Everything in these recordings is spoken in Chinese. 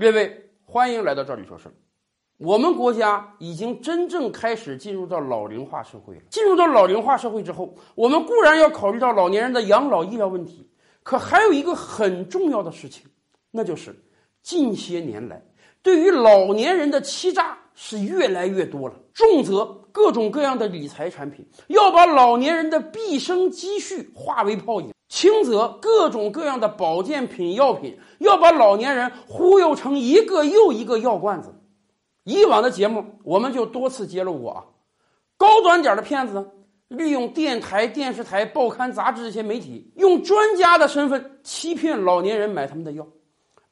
列位，欢迎来到这里说事儿。我们国家已经真正开始进入到老龄化社会了。进入到老龄化社会之后，我们固然要考虑到老年人的养老医疗问题，可还有一个很重要的事情，那就是近些年来对于老年人的欺诈是越来越多了。重则各种各样的理财产品要把老年人的毕生积蓄化为泡影。轻则各种各样的保健品、药品要把老年人忽悠成一个又一个药罐子。以往的节目我们就多次揭露过啊，高端点的骗子呢，利用电台、电视台、报刊、杂志这些媒体，用专家的身份欺骗老年人买他们的药；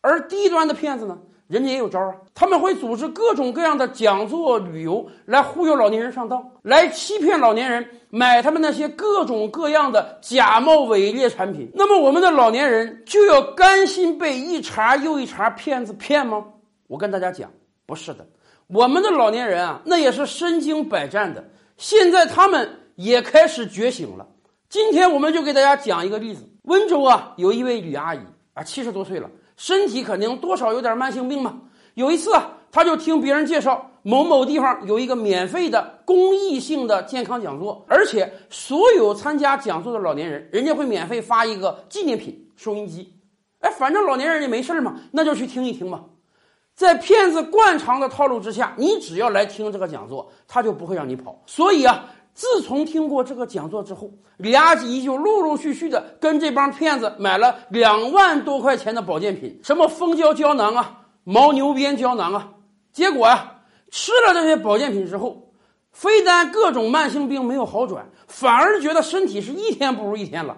而低端的骗子呢。人家也有招啊，他们会组织各种各样的讲座、旅游来忽悠老年人上当，来欺骗老年人买他们那些各种各样的假冒伪劣产品。那么，我们的老年人就要甘心被一茬又一茬骗子骗吗？我跟大家讲，不是的，我们的老年人啊，那也是身经百战的，现在他们也开始觉醒了。今天我们就给大家讲一个例子：温州啊，有一位吕阿姨啊，七十多岁了。身体肯定多少有点慢性病嘛。有一次啊，他就听别人介绍某某地方有一个免费的公益性的健康讲座，而且所有参加讲座的老年人，人家会免费发一个纪念品收音机。哎，反正老年人也没事嘛，那就去听一听嘛。在骗子惯常的套路之下，你只要来听这个讲座，他就不会让你跑。所以啊。自从听过这个讲座之后，李阿姨就陆陆续续的跟这帮骗子买了两万多块钱的保健品，什么蜂胶胶囊啊、牦牛鞭胶囊啊。结果啊，吃了这些保健品之后，非但各种慢性病没有好转，反而觉得身体是一天不如一天了，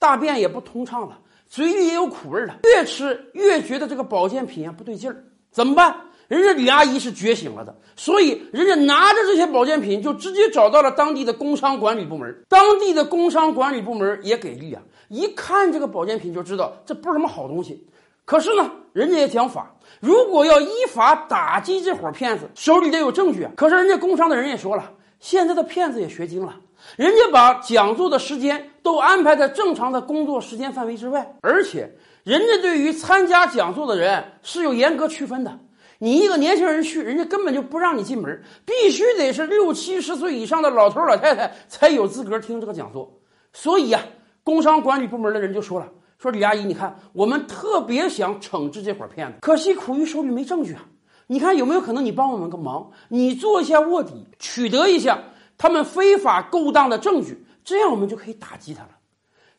大便也不通畅了，嘴里也有苦味了。越吃越觉得这个保健品啊不对劲儿，怎么办？人家李阿姨是觉醒了的，所以人家拿着这些保健品就直接找到了当地的工商管理部门。当地的工商管理部门也给力啊，一看这个保健品就知道这不是什么好东西。可是呢，人家也讲法，如果要依法打击这伙骗子，手里得有证据啊。可是人家工商的人也说了，现在的骗子也学精了，人家把讲座的时间都安排在正常的工作时间范围之外，而且人家对于参加讲座的人是有严格区分的。你一个年轻人去，人家根本就不让你进门，必须得是六七十岁以上的老头老太太才有资格听这个讲座。所以呀，工商管理部门的人就说了：“说李阿姨，你看，我们特别想惩治这伙骗子，可惜苦于手里没证据啊。你看有没有可能你帮我们个忙，你做一下卧底，取得一下他们非法勾当的证据，这样我们就可以打击他了。”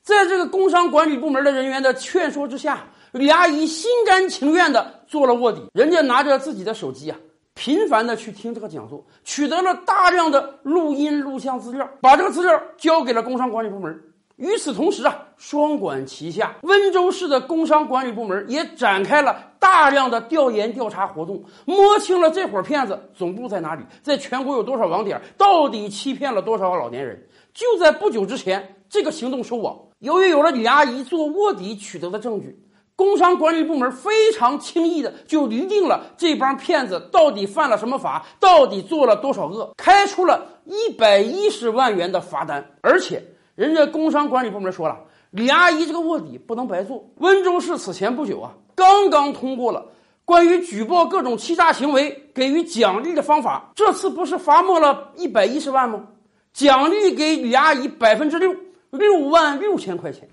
在这个工商管理部门的人员的劝说之下。李阿姨心甘情愿的做了卧底，人家拿着自己的手机啊，频繁的去听这个讲座，取得了大量的录音录像资料，把这个资料交给了工商管理部门。与此同时啊，双管齐下，温州市的工商管理部门也展开了大量的调研调查活动，摸清了这伙骗子总部在哪里，在全国有多少网点，到底欺骗了多少老年人。就在不久之前，这个行动收网。由于有了李阿姨做卧底取得的证据。工商管理部门非常轻易的就厘定了这帮骗子到底犯了什么法，到底做了多少恶，开出了一百一十万元的罚单。而且，人家工商管理部门说了，李阿姨这个卧底不能白做。温州市此前不久啊，刚刚通过了关于举报各种欺诈行为给予奖励的方法，这次不是罚没了一百一十万吗？奖励给李阿姨百分之六，六万六千块钱。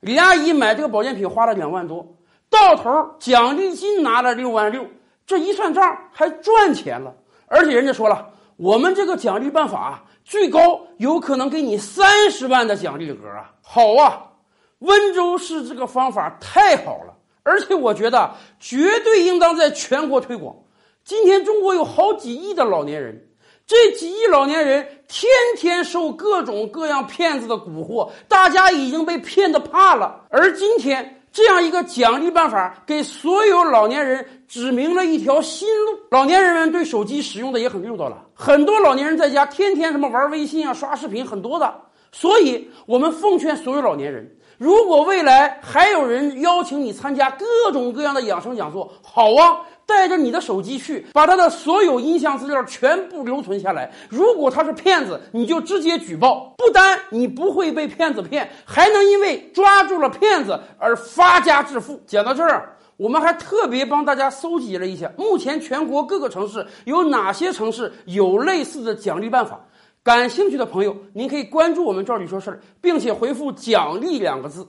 李阿姨买这个保健品花了两万多，到头奖励金拿了六万六，这一算账还赚钱了。而且人家说了，我们这个奖励办法最高有可能给你三十万的奖励额啊！好啊，温州市这个方法太好了，而且我觉得绝对应当在全国推广。今天中国有好几亿的老年人。这几亿老年人天天受各种各样骗子的蛊惑，大家已经被骗得怕了。而今天这样一个奖励办法，给所有老年人指明了一条新路。老年人们对手机使用的也很溜到了，很多老年人在家天天什么玩微信啊、刷视频，很多的。所以，我们奉劝所有老年人，如果未来还有人邀请你参加各种各样的养生讲座，好啊。带着你的手机去，把他的所有音像资料全部留存下来。如果他是骗子，你就直接举报。不单你不会被骗子骗，还能因为抓住了骗子而发家致富。讲到这儿，我们还特别帮大家搜集了一下，目前全国各个城市有哪些城市有类似的奖励办法。感兴趣的朋友，您可以关注我们“赵理说事儿”，并且回复“奖励”两个字。